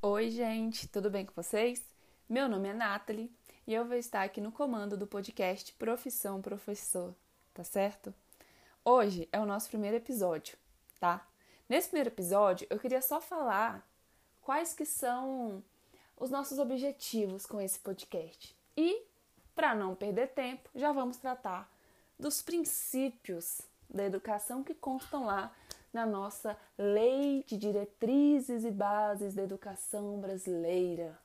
Oi, gente, tudo bem com vocês? Meu nome é Nathalie e eu vou estar aqui no comando do podcast Profissão Professor, tá certo? Hoje é o nosso primeiro episódio, tá? Nesse primeiro episódio, eu queria só falar quais que são os nossos objetivos com esse podcast. E, para não perder tempo, já vamos tratar dos princípios da educação que constam lá na nossa Lei de Diretrizes e Bases da Educação Brasileira.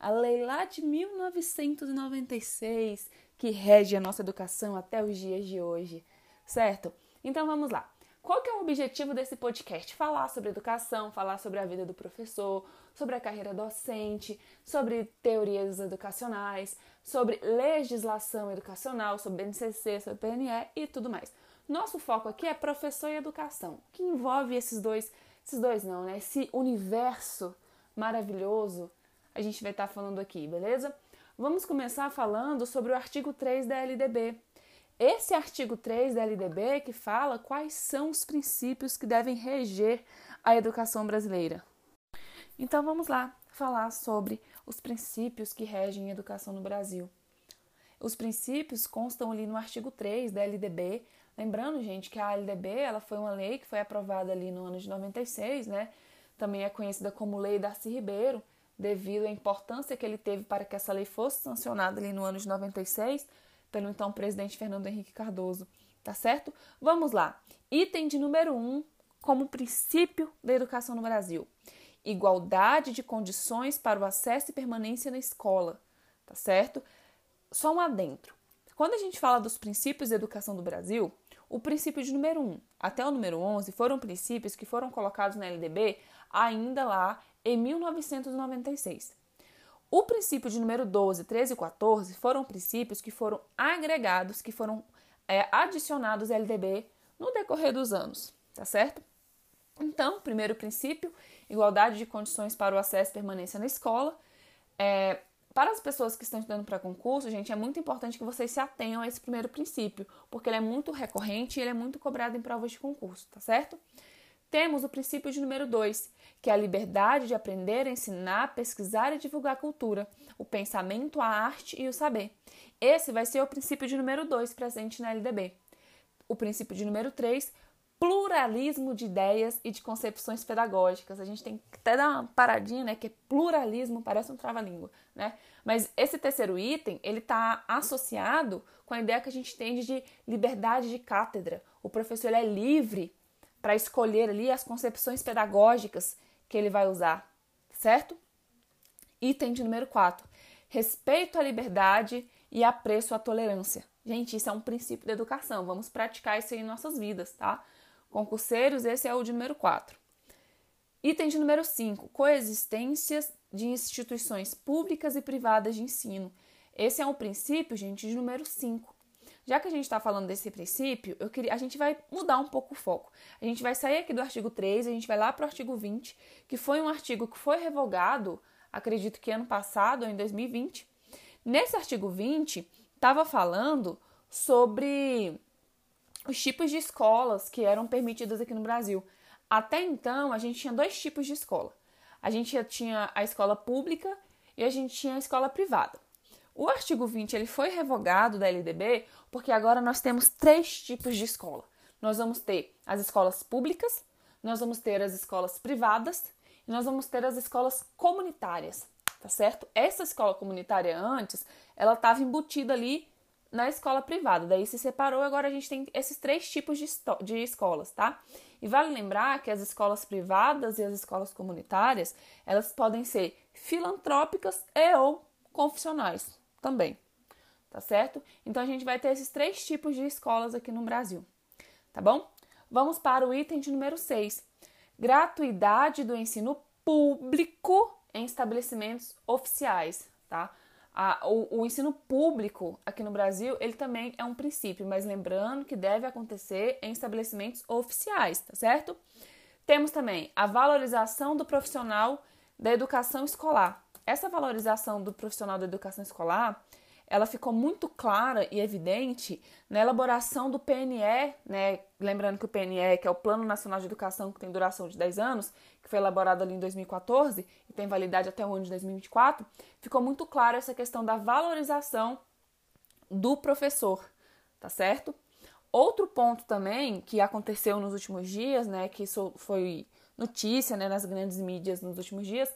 A lei lá de 1996 que rege a nossa educação até os dias de hoje, certo? Então vamos lá. Qual que é o objetivo desse podcast? Falar sobre educação, falar sobre a vida do professor, sobre a carreira docente, sobre teorias educacionais, sobre legislação educacional, sobre BNCC, sobre PNE e tudo mais. Nosso foco aqui é professor e educação, que envolve esses dois, esses dois não, né? Esse universo maravilhoso a gente vai estar falando aqui, beleza? Vamos começar falando sobre o artigo 3 da LDB. Esse artigo 3 da LDB que fala quais são os princípios que devem reger a educação brasileira. Então vamos lá falar sobre os princípios que regem a educação no Brasil. Os princípios constam ali no artigo 3 da LDB, Lembrando, gente, que a LDB ela foi uma lei que foi aprovada ali no ano de 96, né? Também é conhecida como Lei Darcy Ribeiro, devido à importância que ele teve para que essa lei fosse sancionada ali no ano de 96 pelo então presidente Fernando Henrique Cardoso. Tá certo? Vamos lá. Item de número 1, um, como princípio da educação no Brasil. Igualdade de condições para o acesso e permanência na escola. Tá certo? Só um adentro. Quando a gente fala dos princípios da educação do Brasil, o princípio de número 1 até o número 11 foram princípios que foram colocados na LDB ainda lá em 1996. O princípio de número 12, 13 e 14 foram princípios que foram agregados, que foram é, adicionados à LDB no decorrer dos anos, tá certo? Então, primeiro princípio, igualdade de condições para o acesso e permanência na escola. É, para as pessoas que estão estudando para concurso, gente, é muito importante que vocês se atenham a esse primeiro princípio, porque ele é muito recorrente e ele é muito cobrado em provas de concurso, tá certo? Temos o princípio de número 2, que é a liberdade de aprender, ensinar, pesquisar e divulgar a cultura, o pensamento, a arte e o saber. Esse vai ser o princípio de número 2 presente na LDB. O princípio de número 3, pluralismo de ideias e de concepções pedagógicas. A gente tem que até dar uma paradinha, né? Que é pluralismo, parece um trava-língua, né? Mas esse terceiro item, ele está associado com a ideia que a gente tem de liberdade de cátedra. O professor é livre para escolher ali as concepções pedagógicas que ele vai usar, certo? Item de número 4. Respeito à liberdade e apreço à tolerância. Gente, isso é um princípio da educação. Vamos praticar isso aí em nossas vidas, tá? Concurseiros, esse é o de número 4. Item de número 5, coexistências de instituições públicas e privadas de ensino. Esse é um princípio, gente, de número 5. Já que a gente está falando desse princípio, eu queria, a gente vai mudar um pouco o foco. A gente vai sair aqui do artigo 3, a gente vai lá para o artigo 20, que foi um artigo que foi revogado, acredito que ano passado, ou em 2020. Nesse artigo 20, estava falando sobre os tipos de escolas que eram permitidas aqui no Brasil. Até então, a gente tinha dois tipos de escola. A gente tinha a escola pública e a gente tinha a escola privada. O artigo 20 ele foi revogado da LDB porque agora nós temos três tipos de escola. Nós vamos ter as escolas públicas, nós vamos ter as escolas privadas e nós vamos ter as escolas comunitárias, tá certo? Essa escola comunitária antes, ela estava embutida ali na escola privada. Daí se separou, agora a gente tem esses três tipos de, de escolas, tá? E vale lembrar que as escolas privadas e as escolas comunitárias, elas podem ser filantrópicas e ou confissionais também, tá certo? Então a gente vai ter esses três tipos de escolas aqui no Brasil, tá bom? Vamos para o item de número 6. Gratuidade do ensino público em estabelecimentos oficiais, tá? A, o, o, ensino público aqui no Brasil, ele também é um princípio, mas lembrando que deve acontecer em estabelecimentos oficiais, tá certo? Temos também a valorização do profissional da educação escolar. Essa valorização do profissional da educação escolar, ela ficou muito clara e evidente na elaboração do PNE, né? Lembrando que o PNE, que é o Plano Nacional de Educação, que tem duração de 10 anos, que foi elaborado ali em 2014 e tem validade até o ano de 2024, ficou muito clara essa questão da valorização do professor, tá certo? Outro ponto também que aconteceu nos últimos dias, né, que isso foi notícia, né, nas grandes mídias nos últimos dias,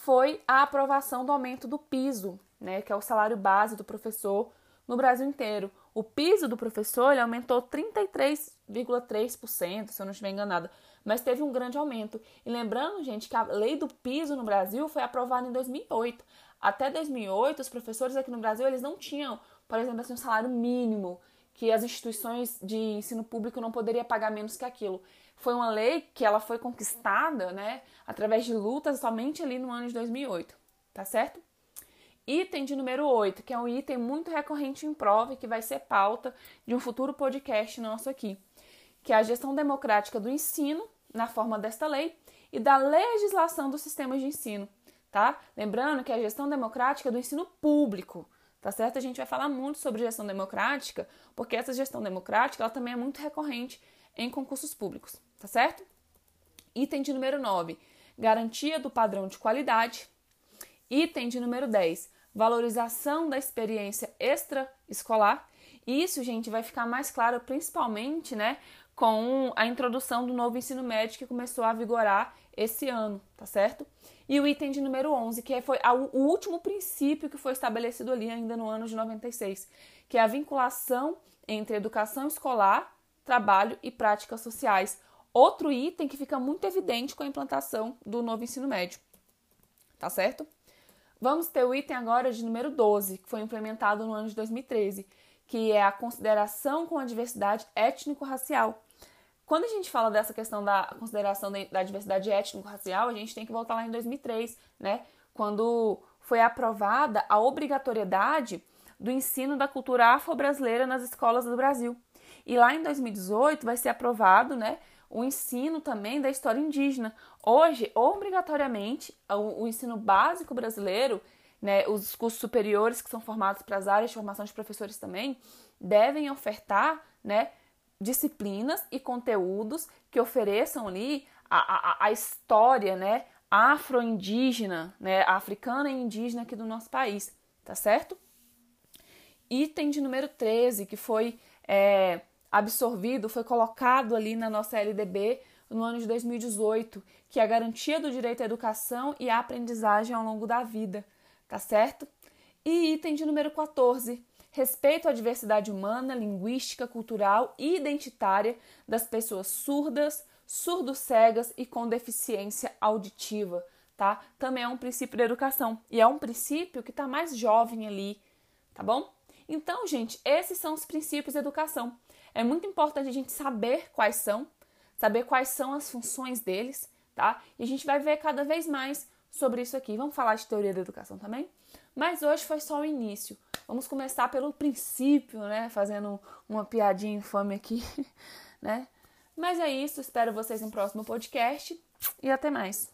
foi a aprovação do aumento do piso, né, que é o salário base do professor no Brasil inteiro. O piso do professor ele aumentou 33,3%, se eu não estiver enganada, mas teve um grande aumento. E lembrando, gente, que a lei do piso no Brasil foi aprovada em 2008. Até 2008, os professores aqui no Brasil eles não tinham, por exemplo, assim, um salário mínimo que as instituições de ensino público não poderiam pagar menos que aquilo. Foi uma lei que ela foi conquistada, né, através de lutas somente ali no ano de 2008, tá certo? Item de número 8, que é um item muito recorrente em prova e que vai ser pauta de um futuro podcast nosso aqui, que é a gestão democrática do ensino, na forma desta lei, e da legislação dos sistemas de ensino, tá? Lembrando que é a gestão democrática do ensino público, tá certo? A gente vai falar muito sobre gestão democrática, porque essa gestão democrática ela também é muito recorrente em concursos públicos, tá certo? Item de número 9, garantia do padrão de qualidade. Item de número 10, valorização da experiência extraescolar. Isso, gente, vai ficar mais claro principalmente, né, com a introdução do novo ensino médio que começou a vigorar esse ano, tá certo? E o item de número 11, que foi o último princípio que foi estabelecido ali ainda no ano de 96, que é a vinculação entre educação escolar, trabalho e práticas sociais. Outro item que fica muito evidente com a implantação do novo ensino médio. Tá certo? Vamos ter o item agora de número 12, que foi implementado no ano de 2013, que é a consideração com a diversidade étnico-racial. Quando a gente fala dessa questão da consideração da diversidade étnico-racial, a gente tem que voltar lá em 2003, né? Quando foi aprovada a obrigatoriedade do ensino da cultura afro-brasileira nas escolas do Brasil. E lá em 2018 vai ser aprovado, né, o ensino também da história indígena. Hoje, obrigatoriamente, o, o ensino básico brasileiro, né, os cursos superiores que são formados para as áreas de formação de professores também, devem ofertar, né, disciplinas e conteúdos que ofereçam ali a, a, a história, né, afro-indígena, né, africana e indígena aqui do nosso país, tá certo? item de número 13, que foi é, absorvido, foi colocado ali na nossa LDB no ano de 2018, que é a garantia do direito à educação e à aprendizagem ao longo da vida, tá certo? E item de número 14, respeito à diversidade humana, linguística, cultural e identitária das pessoas surdas, surdo-cegas e com deficiência auditiva, tá? Também é um princípio da educação e é um princípio que está mais jovem ali, tá bom? Então, gente, esses são os princípios da educação. É muito importante a gente saber quais são, saber quais são as funções deles, tá? E a gente vai ver cada vez mais sobre isso aqui. Vamos falar de teoria da educação também? Mas hoje foi só o início. Vamos começar pelo princípio, né? Fazendo uma piadinha infame aqui, né? Mas é isso. Espero vocês no próximo podcast e até mais.